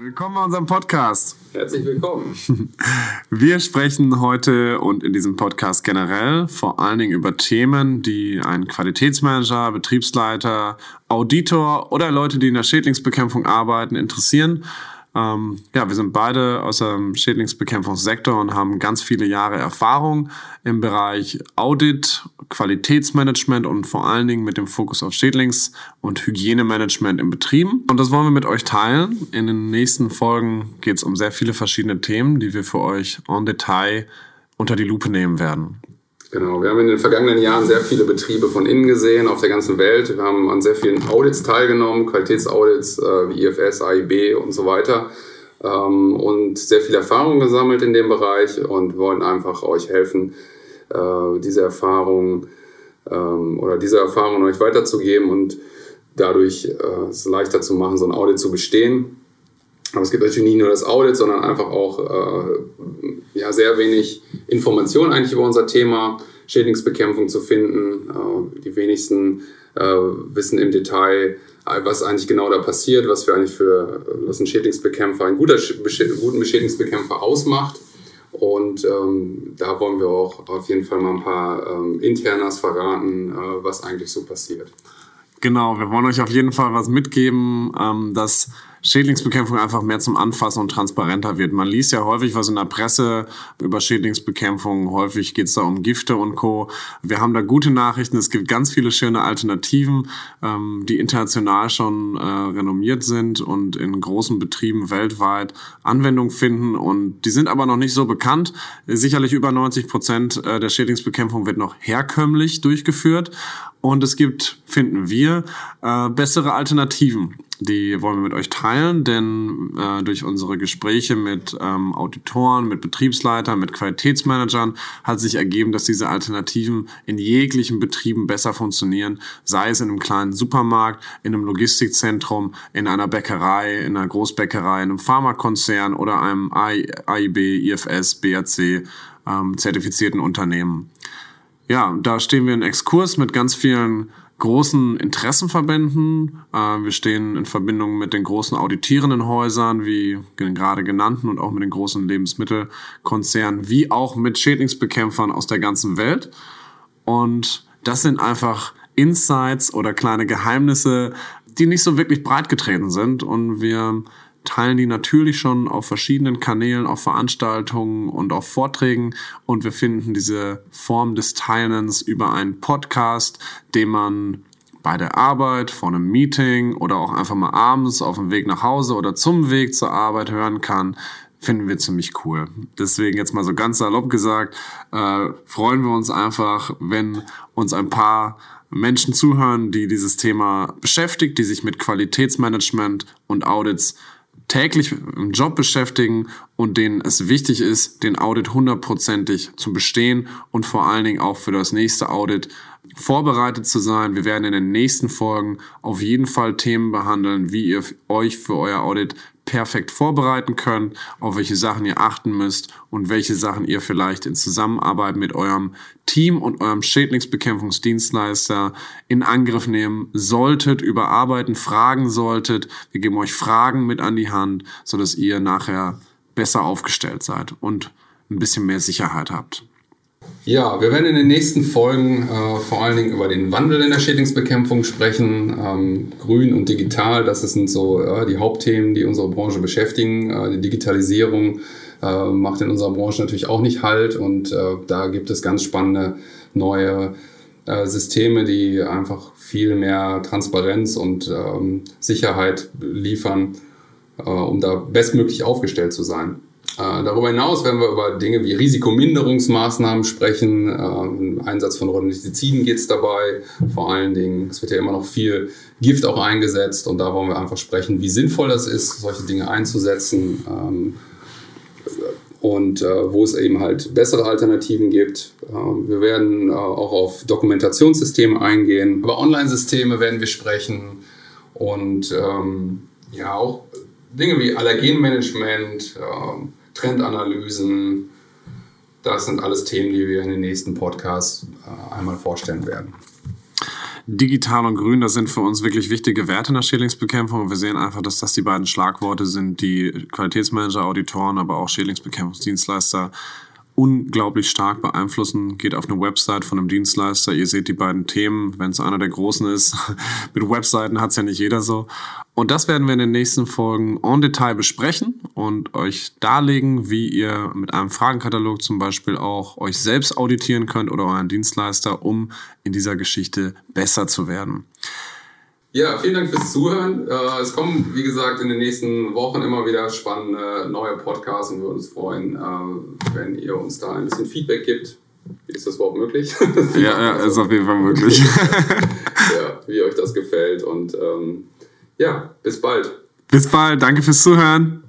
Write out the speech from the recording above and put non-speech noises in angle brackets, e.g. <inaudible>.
Willkommen bei unserem Podcast. Herzlich willkommen. <laughs> Wir sprechen heute und in diesem Podcast generell vor allen Dingen über Themen, die einen Qualitätsmanager, Betriebsleiter, Auditor oder Leute, die in der Schädlingsbekämpfung arbeiten, interessieren. Ähm, ja, wir sind beide aus dem Schädlingsbekämpfungssektor und haben ganz viele Jahre Erfahrung im Bereich Audit, Qualitätsmanagement und vor allen Dingen mit dem Fokus auf Schädlings- und Hygienemanagement in Betrieben. Und das wollen wir mit euch teilen. In den nächsten Folgen geht es um sehr viele verschiedene Themen, die wir für euch en Detail unter die Lupe nehmen werden. Genau, wir haben in den vergangenen Jahren sehr viele Betriebe von innen gesehen auf der ganzen Welt. Wir haben an sehr vielen Audits teilgenommen, Qualitätsaudits äh, wie IFS, AIB und so weiter ähm, und sehr viel Erfahrung gesammelt in dem Bereich und wollen einfach euch helfen, äh, diese Erfahrung ähm, oder diese Erfahrung euch weiterzugeben und dadurch äh, es leichter zu machen, so ein Audit zu bestehen. Aber es gibt natürlich nicht nur das Audit, sondern einfach auch äh, ja, sehr wenig Informationen eigentlich über unser Thema Schädlingsbekämpfung zu finden. Äh, die wenigsten äh, wissen im Detail, äh, was eigentlich genau da passiert, was für eigentlich für was ein Schädlingsbekämpfer, einen guter, guten Schädlingsbekämpfer ausmacht. Und ähm, da wollen wir auch auf jeden Fall mal ein paar ähm, Internas verraten, äh, was eigentlich so passiert. Genau, wir wollen euch auf jeden Fall was mitgeben, ähm, dass Schädlingsbekämpfung einfach mehr zum Anfassen und transparenter wird. Man liest ja häufig was in der Presse über Schädlingsbekämpfung. Häufig geht es da um Gifte und Co. Wir haben da gute Nachrichten. Es gibt ganz viele schöne Alternativen, ähm, die international schon äh, renommiert sind und in großen Betrieben weltweit Anwendung finden. Und die sind aber noch nicht so bekannt. Sicherlich über 90 Prozent äh, der Schädlingsbekämpfung wird noch herkömmlich durchgeführt. Und es gibt, finden wir, äh, bessere Alternativen. Die wollen wir mit euch teilen, denn äh, durch unsere Gespräche mit ähm, Auditoren, mit Betriebsleitern, mit Qualitätsmanagern hat sich ergeben, dass diese Alternativen in jeglichen Betrieben besser funktionieren, sei es in einem kleinen Supermarkt, in einem Logistikzentrum, in einer Bäckerei, in einer Großbäckerei, in einem Pharmakonzern oder einem AIB, IFS, BAC ähm, zertifizierten Unternehmen. Ja, da stehen wir in Exkurs mit ganz vielen großen Interessenverbänden. Äh, wir stehen in Verbindung mit den großen auditierenden Häusern, wie gerade genannten, und auch mit den großen Lebensmittelkonzernen, wie auch mit Schädlingsbekämpfern aus der ganzen Welt. Und das sind einfach Insights oder kleine Geheimnisse, die nicht so wirklich breit getreten sind. Und wir teilen die natürlich schon auf verschiedenen Kanälen, auf Veranstaltungen und auf Vorträgen. Und wir finden diese Form des Teilens über einen Podcast, den man bei der Arbeit, vor einem Meeting oder auch einfach mal abends auf dem Weg nach Hause oder zum Weg zur Arbeit hören kann, finden wir ziemlich cool. Deswegen jetzt mal so ganz salopp gesagt, äh, freuen wir uns einfach, wenn uns ein paar Menschen zuhören, die dieses Thema beschäftigt, die sich mit Qualitätsmanagement und Audits täglich im Job beschäftigen und denen es wichtig ist, den Audit hundertprozentig zu bestehen und vor allen Dingen auch für das nächste Audit vorbereitet zu sein. Wir werden in den nächsten Folgen auf jeden Fall Themen behandeln, wie ihr euch für euer Audit perfekt vorbereiten könnt, auf welche Sachen ihr achten müsst und welche Sachen ihr vielleicht in Zusammenarbeit mit eurem Team und eurem Schädlingsbekämpfungsdienstleister in Angriff nehmen solltet, überarbeiten, fragen solltet. Wir geben euch Fragen mit an die Hand, sodass ihr nachher besser aufgestellt seid und ein bisschen mehr Sicherheit habt. Ja, wir werden in den nächsten Folgen äh, vor allen Dingen über den Wandel in der Schädlingsbekämpfung sprechen. Ähm, Grün und digital, das sind so äh, die Hauptthemen, die unsere Branche beschäftigen. Äh, die Digitalisierung äh, macht in unserer Branche natürlich auch nicht Halt und äh, da gibt es ganz spannende neue äh, Systeme, die einfach viel mehr Transparenz und ähm, Sicherheit liefern, um da bestmöglich aufgestellt zu sein. Äh, darüber hinaus werden wir über Dinge wie Risikominderungsmaßnahmen sprechen. Ähm, Einsatz von Rodentiziden geht es dabei. Vor allen Dingen, es wird ja immer noch viel Gift auch eingesetzt und da wollen wir einfach sprechen, wie sinnvoll das ist, solche Dinge einzusetzen ähm, und äh, wo es eben halt bessere Alternativen gibt. Ähm, wir werden äh, auch auf Dokumentationssysteme eingehen. Über Online-Systeme werden wir sprechen und ähm, ja auch Dinge wie Allergenmanagement, ähm, Trendanalysen. Das sind alles Themen, die wir in den nächsten Podcasts äh, einmal vorstellen werden. digital und grün, das sind für uns wirklich wichtige Werte in der Schädlingsbekämpfung. Wir sehen einfach, dass das die beiden Schlagworte sind, die Qualitätsmanager, Auditoren, aber auch Schädlingsbekämpfungsdienstleister unglaublich stark beeinflussen. Geht auf eine Website von einem Dienstleister, ihr seht die beiden Themen, wenn es einer der großen ist. <laughs> Mit Webseiten hat es ja nicht jeder so. Und das werden wir in den nächsten Folgen en Detail besprechen und euch darlegen, wie ihr mit einem Fragenkatalog zum Beispiel auch euch selbst auditieren könnt oder euren Dienstleister, um in dieser Geschichte besser zu werden. Ja, vielen Dank fürs Zuhören. Äh, es kommen, wie gesagt, in den nächsten Wochen immer wieder spannende neue Podcasts und wir würden uns freuen, äh, wenn ihr uns da ein bisschen Feedback gibt. Ist das überhaupt möglich? ja, ja, ist auf jeden Fall möglich. <laughs> ja, wie euch das gefällt und ähm, ja, bis bald. Bis bald, danke fürs Zuhören.